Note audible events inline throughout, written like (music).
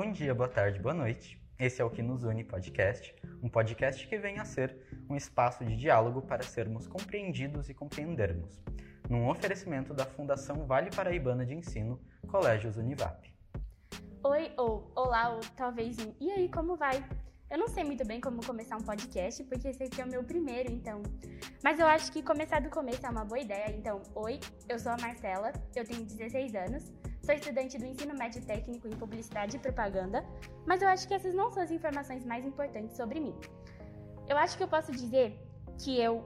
Bom dia, boa tarde, boa noite. Esse é o Que Nos Une Podcast, um podcast que vem a ser um espaço de diálogo para sermos compreendidos e compreendermos, num oferecimento da Fundação Vale Paraibana de Ensino, Colégios Univap. Oi, ou olá, ou talvez um e aí, como vai? Eu não sei muito bem como começar um podcast, porque esse aqui é o meu primeiro, então. Mas eu acho que começar do começo é uma boa ideia. Então, oi, eu sou a Marcela, eu tenho 16 anos, sou estudante do ensino médio técnico em publicidade e propaganda, mas eu acho que essas não são as informações mais importantes sobre mim. Eu acho que eu posso dizer que eu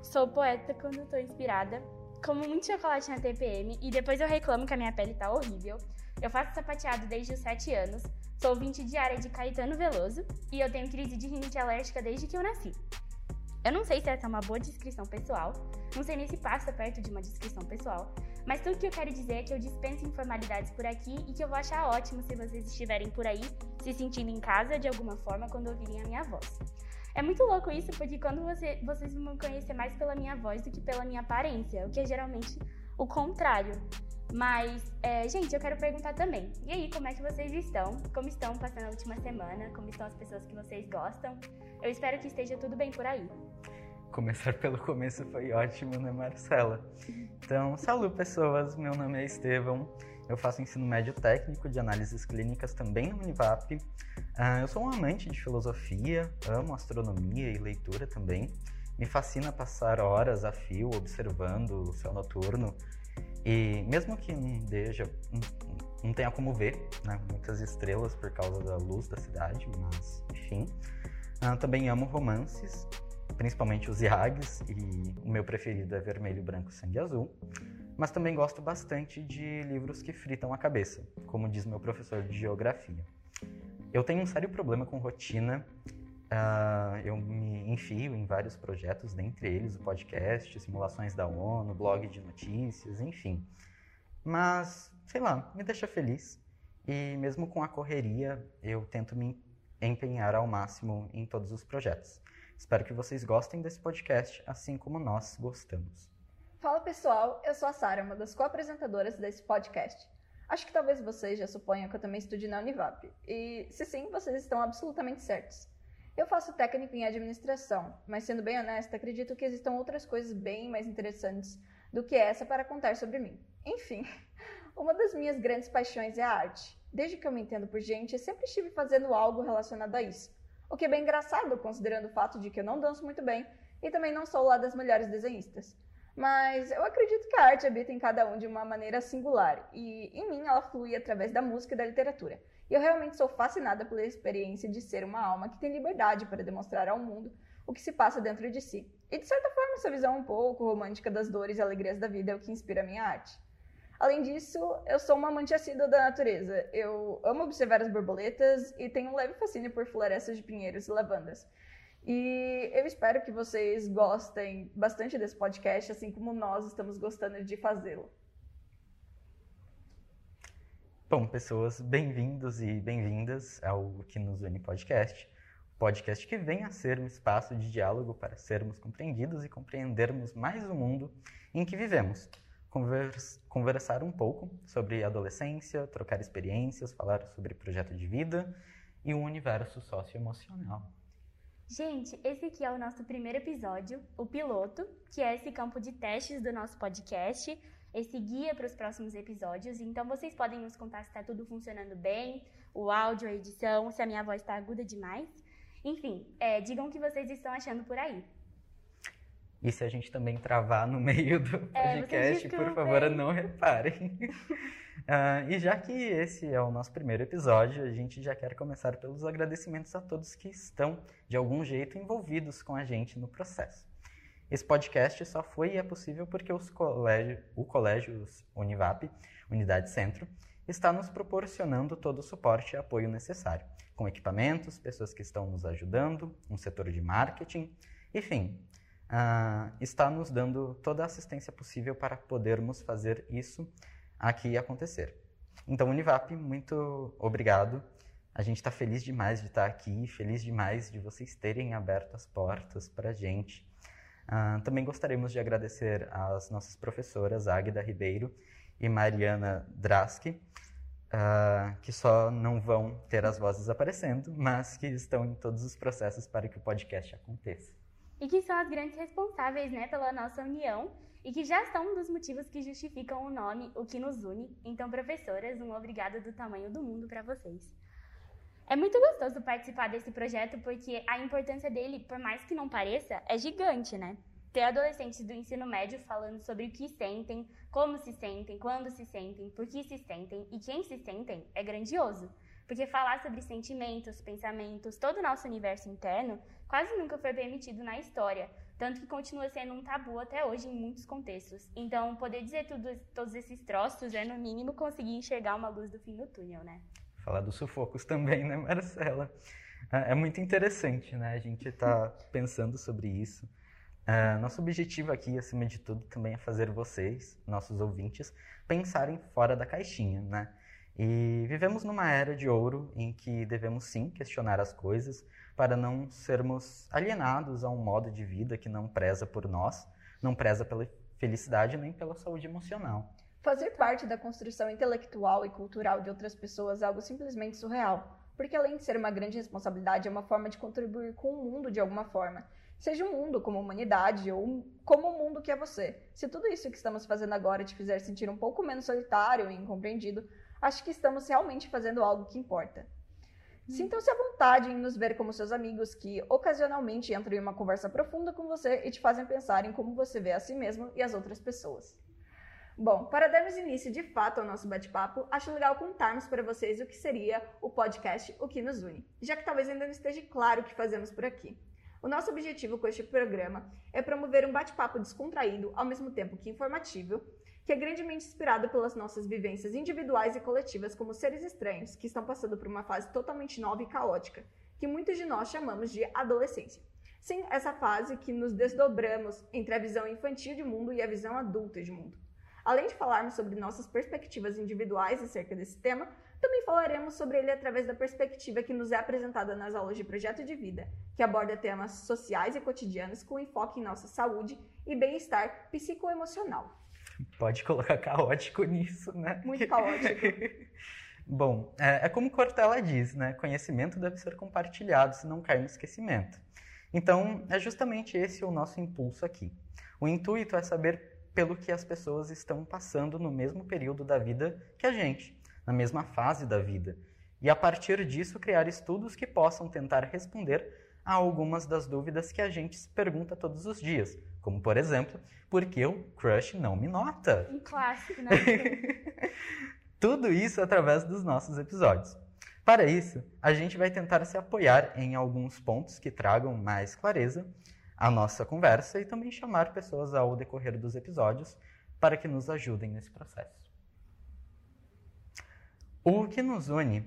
sou poeta quando estou inspirada, como muito chocolate na TPM e depois eu reclamo que a minha pele tá horrível. Eu faço sapateado desde os 7 anos. Sou ouvinte diária de Caetano Veloso e eu tenho crise de rinite alérgica desde que eu nasci. Eu não sei se essa é uma boa descrição pessoal, não sei nem se passa perto de uma descrição pessoal, mas tudo que eu quero dizer é que eu dispenso informalidades por aqui e que eu vou achar ótimo se vocês estiverem por aí se sentindo em casa de alguma forma quando ouvirem a minha voz. É muito louco isso, porque quando você, vocês vão conhecer mais pela minha voz do que pela minha aparência, o que é geralmente o contrário. Mas, é, gente, eu quero perguntar também. E aí, como é que vocês estão? Como estão passando a última semana? Como estão as pessoas que vocês gostam? Eu espero que esteja tudo bem por aí. Começar pelo começo foi ótimo, né, Marcela? Então, salut, pessoas. Meu nome é Estevão. Eu faço ensino médio técnico de análises clínicas também no Univap. Uh, eu sou um amante de filosofia, amo astronomia e leitura também. Me fascina passar horas a fio observando o céu noturno e mesmo que não, deixa, não tenha como ver né, muitas estrelas por causa da luz da cidade, mas enfim. Uh, também amo romances, principalmente os Yags, e o meu preferido é Vermelho, Branco, Sangue Azul. Mas também gosto bastante de livros que fritam a cabeça, como diz meu professor de geografia. Eu tenho um sério problema com rotina Uh, eu me enfio em vários projetos, dentre eles o podcast, simulações da ONU, blog de notícias, enfim. Mas, sei lá, me deixa feliz. E mesmo com a correria, eu tento me empenhar ao máximo em todos os projetos. Espero que vocês gostem desse podcast, assim como nós gostamos. Fala pessoal, eu sou a Sara, uma das co-apresentadoras desse podcast. Acho que talvez vocês já suponham que eu também estude na Univap. E se sim, vocês estão absolutamente certos. Eu faço técnico em administração, mas sendo bem honesta, acredito que existam outras coisas bem mais interessantes do que essa para contar sobre mim. Enfim, (laughs) uma das minhas grandes paixões é a arte. Desde que eu me entendo por gente, eu sempre estive fazendo algo relacionado a isso. O que é bem engraçado, considerando o fato de que eu não danço muito bem e também não sou lá das melhores desenhistas. Mas eu acredito que a arte habita em cada um de uma maneira singular, e em mim ela flui através da música e da literatura. E eu realmente sou fascinada pela experiência de ser uma alma que tem liberdade para demonstrar ao mundo o que se passa dentro de si. E de certa forma, essa visão um pouco romântica das dores e alegrias da vida é o que inspira a minha arte. Além disso, eu sou uma amante assídua da natureza. Eu amo observar as borboletas e tenho um leve fascínio por florestas de pinheiros e lavandas. E eu espero que vocês gostem bastante desse podcast, assim como nós estamos gostando de fazê-lo. Bom, pessoas, bem-vindos e bem-vindas ao Que Nos Une Podcast, podcast que vem a ser um espaço de diálogo para sermos compreendidos e compreendermos mais o mundo em que vivemos. Convers conversar um pouco sobre adolescência, trocar experiências, falar sobre projeto de vida e o universo socioemocional. Gente, esse aqui é o nosso primeiro episódio, o piloto, que é esse campo de testes do nosso podcast esse guia para os próximos episódios. Então vocês podem nos contar se está tudo funcionando bem, o áudio, a edição, se a minha voz está aguda demais. Enfim, é, digam o que vocês estão achando por aí. E se a gente também travar no meio do podcast, é, por favor, não reparem. uh, (laughs) e já que esse é o nosso primeiro episódio, a gente já quer começar pelos agradecimentos a todos que estão, de algum jeito, envolvidos com a gente no processo. Esse podcast só foi e é possível porque colégio, o Colégio Univap, Unidade Centro, está nos proporcionando todo o suporte e apoio necessário, com equipamentos, pessoas que estão nos ajudando, um setor de marketing, enfim, uh, está nos dando toda a assistência possível para podermos fazer isso aqui acontecer. Então, Univap, muito obrigado. A gente está feliz demais de estar aqui, feliz demais de vocês terem aberto as portas para a gente Uh, também gostaríamos de agradecer às nossas professoras Águida Ribeiro e Mariana Draski uh, que só não vão ter as vozes aparecendo, mas que estão em todos os processos para que o podcast aconteça. E que são as grandes responsáveis né, pela nossa união e que já são um dos motivos que justificam o nome, o que nos une. Então, professoras, um obrigado do tamanho do mundo para vocês. É muito gostoso participar desse projeto porque a importância dele, por mais que não pareça, é gigante, né? Ter adolescentes do ensino médio falando sobre o que sentem, como se sentem, quando se sentem, por que se sentem e quem se sentem é grandioso. Porque falar sobre sentimentos, pensamentos, todo o nosso universo interno quase nunca foi permitido na história, tanto que continua sendo um tabu até hoje em muitos contextos. Então, poder dizer tudo, todos esses troços é, no mínimo, conseguir enxergar uma luz do fim do túnel, né? Falar dos sufocos também, né, Marcela? É, é muito interessante, né? A gente está (laughs) pensando sobre isso. Uh, nosso objetivo aqui, acima de tudo, também é fazer vocês, nossos ouvintes, pensarem fora da caixinha, né? E vivemos numa era de ouro em que devemos sim questionar as coisas para não sermos alienados a um modo de vida que não preza por nós, não preza pela felicidade nem pela saúde emocional. Fazer parte da construção intelectual e cultural de outras pessoas é algo simplesmente surreal, porque além de ser uma grande responsabilidade, é uma forma de contribuir com o mundo de alguma forma seja o mundo como humanidade ou como o mundo que é você. Se tudo isso que estamos fazendo agora te fizer sentir um pouco menos solitário e incompreendido, acho que estamos realmente fazendo algo que importa. Hum. Sintam-se à vontade em nos ver como seus amigos que ocasionalmente entram em uma conversa profunda com você e te fazem pensar em como você vê a si mesmo e as outras pessoas. Bom, para darmos início de fato ao nosso bate-papo, acho legal contarmos para vocês o que seria o podcast O que nos une, já que talvez ainda não esteja claro o que fazemos por aqui. O nosso objetivo com este programa é promover um bate-papo descontraído, ao mesmo tempo que informativo, que é grandemente inspirado pelas nossas vivências individuais e coletivas como seres estranhos que estão passando por uma fase totalmente nova e caótica, que muitos de nós chamamos de adolescência. Sim, essa fase que nos desdobramos entre a visão infantil de mundo e a visão adulta de mundo. Além de falarmos sobre nossas perspectivas individuais acerca desse tema, também falaremos sobre ele através da perspectiva que nos é apresentada nas aulas de projeto de vida, que aborda temas sociais e cotidianos com enfoque em nossa saúde e bem-estar psicoemocional. Pode colocar (laughs) caótico nisso, né? Muito caótico. (laughs) Bom, é, é, como Cortella diz, né? Conhecimento deve ser compartilhado, se não cair no esquecimento. Então, é justamente esse o nosso impulso aqui. O intuito é saber pelo que as pessoas estão passando no mesmo período da vida que a gente na mesma fase da vida, e a partir disso criar estudos que possam tentar responder a algumas das dúvidas que a gente se pergunta todos os dias, como por exemplo, por que o crush não me nota? Um clássico, né? (laughs) Tudo isso através dos nossos episódios. Para isso, a gente vai tentar se apoiar em alguns pontos que tragam mais clareza à nossa conversa e também chamar pessoas ao decorrer dos episódios para que nos ajudem nesse processo. O que nos une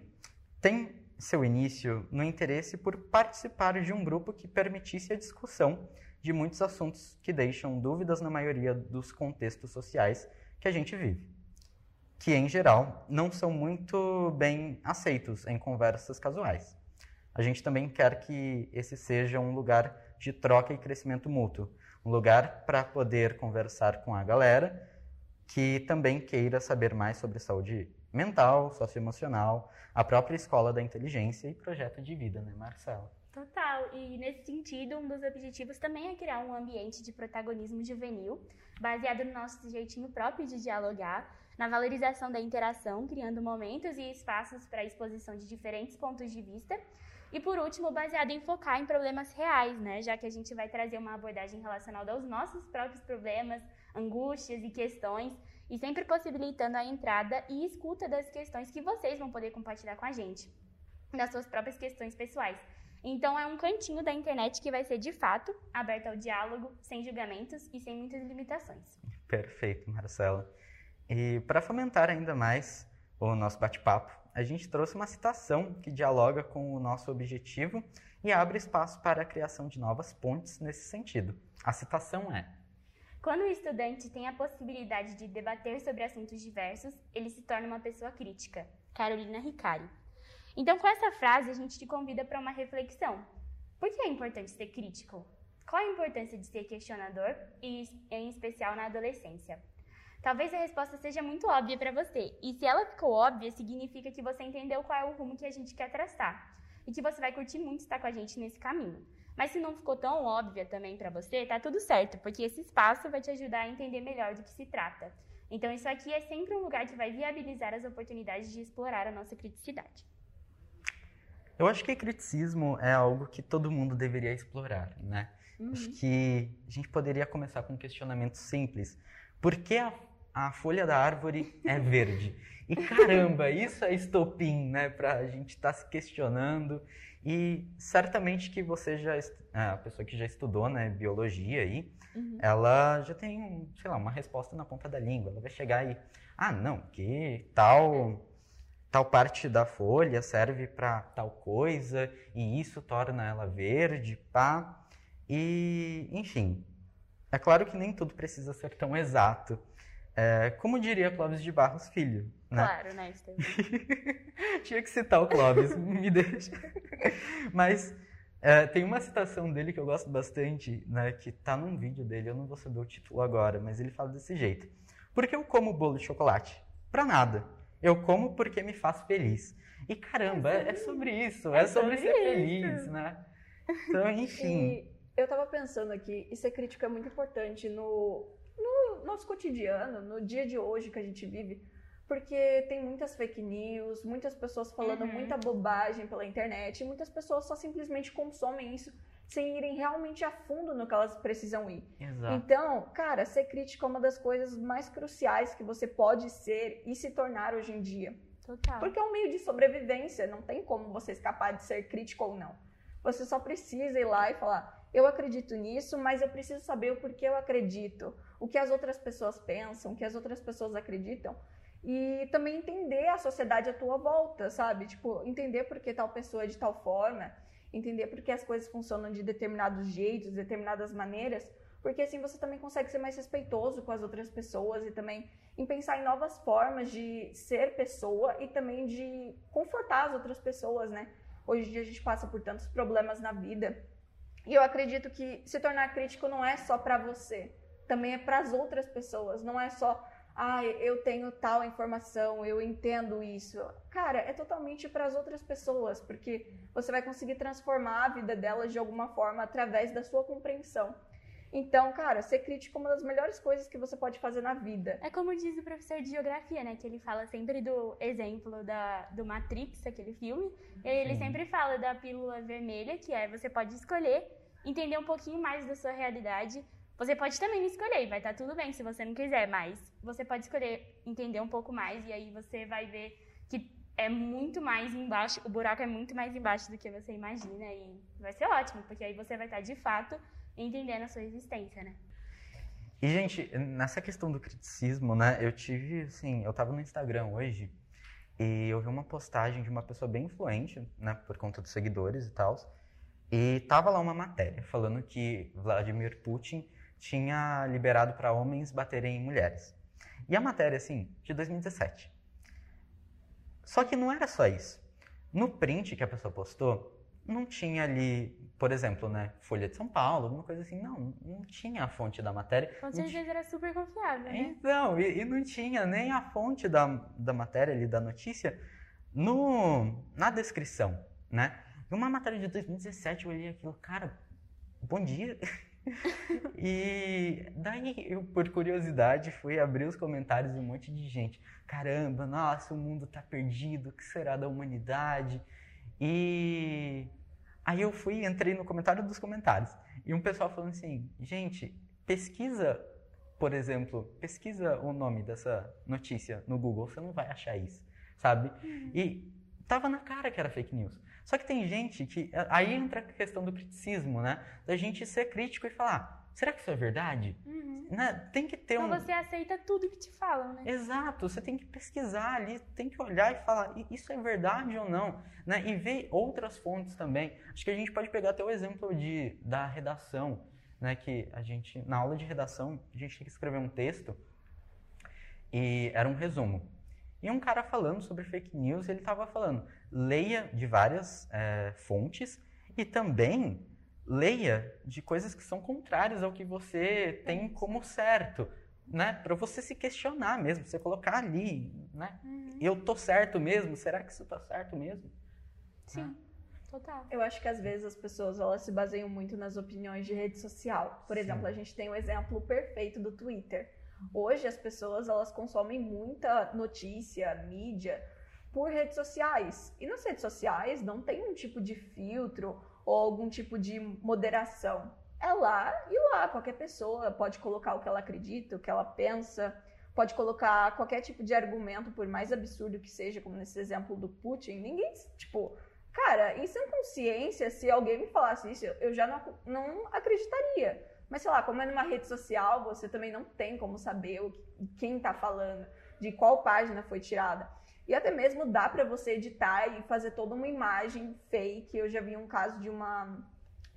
tem seu início no interesse por participar de um grupo que permitisse a discussão de muitos assuntos que deixam dúvidas na maioria dos contextos sociais que a gente vive, que em geral não são muito bem aceitos em conversas casuais. A gente também quer que esse seja um lugar de troca e crescimento mútuo, um lugar para poder conversar com a galera que também queira saber mais sobre saúde mental, socioemocional, a própria escola da inteligência e projeto de vida, né, Marcela? Total. E nesse sentido, um dos objetivos também é criar um ambiente de protagonismo juvenil, baseado no nosso jeitinho próprio de dialogar, na valorização da interação, criando momentos e espaços para a exposição de diferentes pontos de vista. E por último, baseado em focar em problemas reais, né? Já que a gente vai trazer uma abordagem relacionada aos nossos próprios problemas, angústias e questões e sempre possibilitando a entrada e escuta das questões que vocês vão poder compartilhar com a gente, das suas próprias questões pessoais. Então é um cantinho da internet que vai ser de fato aberto ao diálogo, sem julgamentos e sem muitas limitações. Perfeito, Marcela. E para fomentar ainda mais o nosso bate-papo, a gente trouxe uma citação que dialoga com o nosso objetivo e abre espaço para a criação de novas pontes nesse sentido. A citação é: quando o estudante tem a possibilidade de debater sobre assuntos diversos, ele se torna uma pessoa crítica. Carolina Ricari. Então, com essa frase, a gente te convida para uma reflexão. Por que é importante ser crítico? Qual a importância de ser questionador, e em especial na adolescência? Talvez a resposta seja muito óbvia para você. E se ela ficou óbvia, significa que você entendeu qual é o rumo que a gente quer traçar. E que você vai curtir muito estar com a gente nesse caminho. Mas se não ficou tão óbvia também para você, tá tudo certo, porque esse espaço vai te ajudar a entender melhor do que se trata. Então, isso aqui é sempre um lugar que vai viabilizar as oportunidades de explorar a nossa criticidade. Eu acho que criticismo é algo que todo mundo deveria explorar, né? Uhum. Acho que a gente poderia começar com um questionamento simples. Por que a a folha da árvore é verde. E caramba, isso é estopim, né? Para a gente estar tá se questionando. E certamente que você já, a pessoa que já estudou, né, biologia aí, uhum. ela já tem, sei lá, uma resposta na ponta da língua. Ela vai chegar e, ah, não, que tal tal parte da folha serve para tal coisa e isso torna ela verde, pá. E, enfim, é claro que nem tudo precisa ser tão exato. É, como diria Clóvis de Barros Filho. Né? Claro, né, (laughs) Tinha que citar o Clóvis, me deixa. Mas é, tem uma citação dele que eu gosto bastante, né, que tá num vídeo dele, eu não vou saber o título agora, mas ele fala desse jeito. Por que eu como bolo de chocolate? Pra nada. Eu como porque me faz feliz. E caramba, é, é sobre isso, é, é sobre, sobre, ser isso. feliz, né? Então, (laughs) enfim. E eu tava pensando aqui, crítico é muito importante no no nosso cotidiano, no dia de hoje que a gente vive, porque tem muitas fake news, muitas pessoas falando uhum. muita bobagem pela internet, e muitas pessoas só simplesmente consomem isso sem irem realmente a fundo no que elas precisam ir. Exato. Então, cara, ser crítico é uma das coisas mais cruciais que você pode ser e se tornar hoje em dia. Total. Porque é um meio de sobrevivência, não tem como você escapar de ser crítico ou não. Você só precisa ir lá e falar: eu acredito nisso, mas eu preciso saber o porquê eu acredito o que as outras pessoas pensam, o que as outras pessoas acreditam. E também entender a sociedade à tua volta, sabe? Tipo, entender por que tal pessoa é de tal forma, entender por que as coisas funcionam de determinados jeitos, determinadas maneiras, porque assim você também consegue ser mais respeitoso com as outras pessoas e também em pensar em novas formas de ser pessoa e também de confortar as outras pessoas, né? Hoje em dia a gente passa por tantos problemas na vida. E eu acredito que se tornar crítico não é só para você, também é para as outras pessoas, não é só ah, eu tenho tal informação, eu entendo isso. Cara, é totalmente para as outras pessoas, porque você vai conseguir transformar a vida delas de alguma forma através da sua compreensão. Então, cara, ser crítico é uma das melhores coisas que você pode fazer na vida. É como diz o professor de geografia, né? Que ele fala sempre do exemplo da, do Matrix, aquele filme. E ele sempre fala da pílula vermelha, que é você pode escolher entender um pouquinho mais da sua realidade você pode também escolher, vai estar tá tudo bem se você não quiser, mas você pode escolher entender um pouco mais e aí você vai ver que é muito mais embaixo, o buraco é muito mais embaixo do que você imagina e vai ser ótimo, porque aí você vai estar tá, de fato entendendo a sua existência, né? E, gente, nessa questão do criticismo, né, eu tive, assim, eu tava no Instagram hoje e eu vi uma postagem de uma pessoa bem influente, né, por conta dos seguidores e tal, e tava lá uma matéria falando que Vladimir Putin tinha liberado para homens baterem em mulheres. E a matéria, assim, de 2017. Só que não era só isso. No print que a pessoa postou, não tinha ali, por exemplo, né, Folha de São Paulo, alguma coisa assim. Não, não tinha a fonte da matéria. Com certeza era super confiável, né? Então, e, e, não tinha nem a fonte da, da matéria ali, da notícia, no, na descrição, né? Uma matéria de 2017, eu olhei aquilo, cara, bom dia. (laughs) e daí eu, por curiosidade, fui abrir os comentários de um monte de gente. Caramba, nossa, o mundo tá perdido, o que será da humanidade? E aí eu fui, entrei no comentário dos comentários. E um pessoal falando assim, gente, pesquisa, por exemplo, pesquisa o nome dessa notícia no Google, você não vai achar isso, sabe? Uhum. E tava na cara que era fake news. Só que tem gente que. Aí entra a questão do criticismo, né? Da gente ser crítico e falar: será que isso é verdade? Uhum. Né? Tem que ter então um. Então você aceita tudo que te falam, né? Exato, você tem que pesquisar ali, tem que olhar e falar: isso é verdade ou não? Né? E ver outras fontes também. Acho que a gente pode pegar até o exemplo de, da redação, né? Que a gente, na aula de redação, a gente tinha que escrever um texto e era um resumo. E um cara falando sobre fake news, ele estava falando, leia de várias é, fontes e também leia de coisas que são contrárias ao que você tem como certo. né, para você se questionar mesmo, você colocar ali, né? Uhum. Eu tô certo mesmo? Será que isso tá certo mesmo? Sim, total. Eu acho que às vezes as pessoas elas se baseiam muito nas opiniões de rede social. Por Sim. exemplo, a gente tem o exemplo perfeito do Twitter. Hoje as pessoas elas consomem muita notícia, mídia por redes sociais. E nas redes sociais não tem um tipo de filtro ou algum tipo de moderação. É lá e lá, qualquer pessoa pode colocar o que ela acredita, o que ela pensa, pode colocar qualquer tipo de argumento, por mais absurdo que seja, como nesse exemplo do Putin. Ninguém, tipo, cara, em sã consciência, se alguém me falasse isso, eu já não, não acreditaria. Mas sei lá, como é numa rede social, você também não tem como saber o, quem tá falando, de qual página foi tirada. E até mesmo dá para você editar e fazer toda uma imagem fake. Eu já vi um caso de uma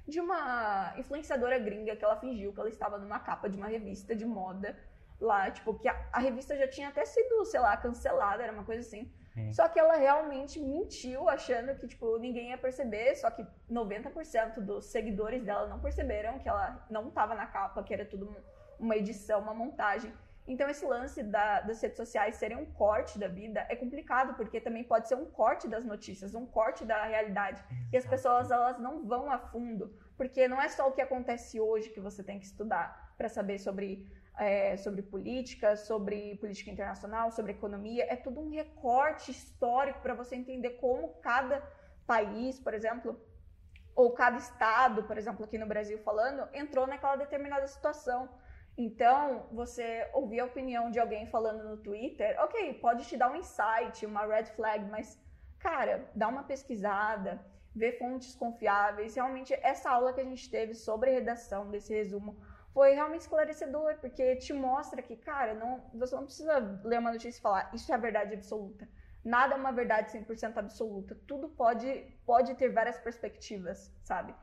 de uma influenciadora gringa que ela fingiu que ela estava numa capa de uma revista de moda lá, tipo, que a, a revista já tinha até sido, sei lá, cancelada, era uma coisa assim. Sim. Só que ela realmente mentiu, achando que, tipo, ninguém ia perceber, só que 90% dos seguidores dela não perceberam que ela não estava na capa, que era tudo uma edição, uma montagem. Então, esse lance da, das redes sociais serem um corte da vida é complicado, porque também pode ser um corte das notícias, um corte da realidade. E as Exato. pessoas, elas não vão a fundo, porque não é só o que acontece hoje que você tem que estudar para saber sobre, é, sobre política, sobre política internacional, sobre economia. É tudo um recorte histórico para você entender como cada país, por exemplo, ou cada estado, por exemplo, aqui no Brasil falando, entrou naquela determinada situação. Então, você ouvir a opinião de alguém falando no Twitter, ok, pode te dar um insight, uma red flag, mas, cara, dá uma pesquisada, vê fontes confiáveis. Realmente, essa aula que a gente teve sobre redação desse resumo foi realmente esclarecedor, porque te mostra que, cara, não, você não precisa ler uma notícia e falar, isso é a verdade absoluta. Nada é uma verdade 100% absoluta. Tudo pode, pode ter várias perspectivas, sabe?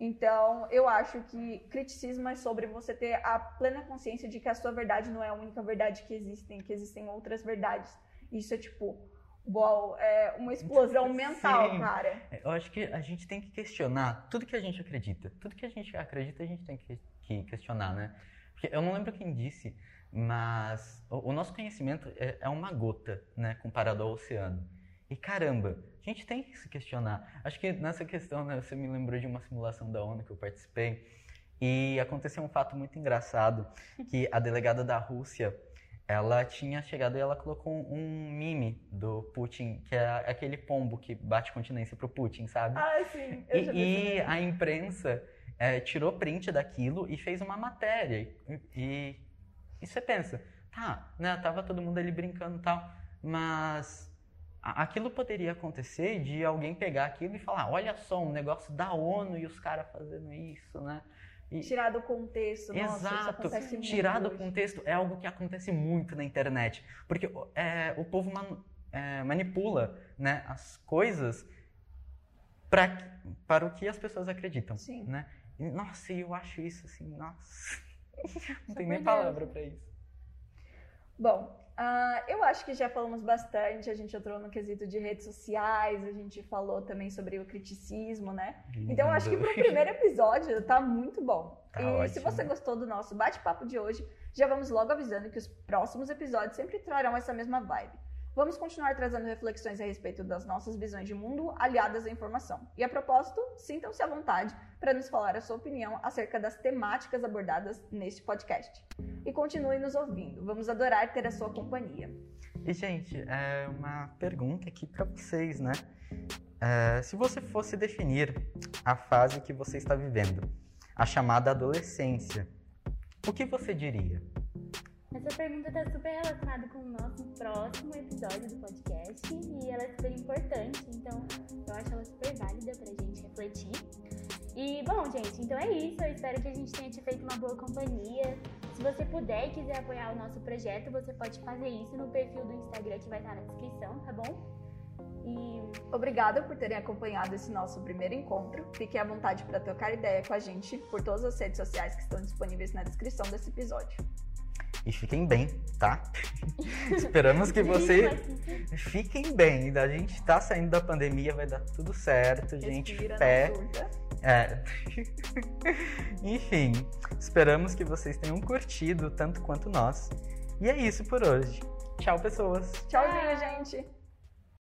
Então, eu acho que criticismo é sobre você ter a plena consciência de que a sua verdade não é a única verdade que existem, que existem outras verdades. Isso é tipo, uau, é uma explosão mental, Sim. cara. Eu acho que a gente tem que questionar tudo que a gente acredita. Tudo que a gente acredita, a gente tem que, que questionar, né? Porque eu não lembro quem disse, mas o, o nosso conhecimento é, é uma gota, né, comparado ao oceano. E caramba, a gente tem que se questionar. Acho que nessa questão, né, você me lembrou de uma simulação da ONU que eu participei. E aconteceu um fato muito engraçado, que a delegada da Rússia, ela tinha chegado e ela colocou um meme do Putin, que é aquele pombo que bate continência pro Putin, sabe? Ah, sim, eu E, e a imprensa é, tirou print daquilo e fez uma matéria. E, e, você pensa, tá, né, tava todo mundo ali brincando e tal, mas aquilo poderia acontecer de alguém pegar aquilo e falar, olha só, um negócio da ONU e os caras fazendo isso, né? E- Tirar do contexto, nossa, isso Exato. acontece muito Tirar do hoje. contexto é algo que acontece muito na internet. Porque é, o povo man- é, manipula né, as coisas pra, para o que as pessoas acreditam. Sim. Né? E, nossa, eu acho isso assim, nossa. (laughs) Não tem nem palavra pra isso. Bom, ah, eu acho que já falamos bastante. A gente entrou no quesito de redes sociais, a gente falou também sobre o criticismo, né? Então, eu acho que Lindo. pro primeiro episódio tá muito bom. Tá e se ótimo. você gostou do nosso bate-papo de hoje, já vamos logo avisando que os próximos episódios sempre trarão essa mesma vibe. Vamos continuar trazendo reflexões a respeito das nossas visões de mundo aliadas à informação. E a propósito, sintam-se à vontade para nos falar a sua opinião acerca das temáticas abordadas neste podcast. E continue nos ouvindo. Vamos adorar ter a sua companhia. E, gente, é uma pergunta aqui pra vocês, né? É, se você fosse definir a fase que você está vivendo, a chamada adolescência, o que você diria? Essa pergunta está super relacionada com o nosso próximo episódio do podcast e ela é super importante, então eu acho ela super válida pra gente refletir. E bom, gente, então é isso. Eu espero que a gente tenha te feito uma boa companhia. Se você puder e quiser apoiar o nosso projeto, você pode fazer isso no perfil do Instagram que vai estar na descrição, tá bom? E Obrigada por terem acompanhado esse nosso primeiro encontro. Fiquem à vontade para trocar ideia com a gente por todas as redes sociais que estão disponíveis na descrição desse episódio. E fiquem bem, tá? (laughs) Esperamos que vocês fiquem bem. A gente tá saindo da pandemia, vai dar tudo certo, gente. Respira, Fé. não surta. É. (laughs) Enfim, esperamos que vocês tenham curtido tanto quanto nós. E é isso por hoje. Tchau, pessoas. Tchauzinho, gente.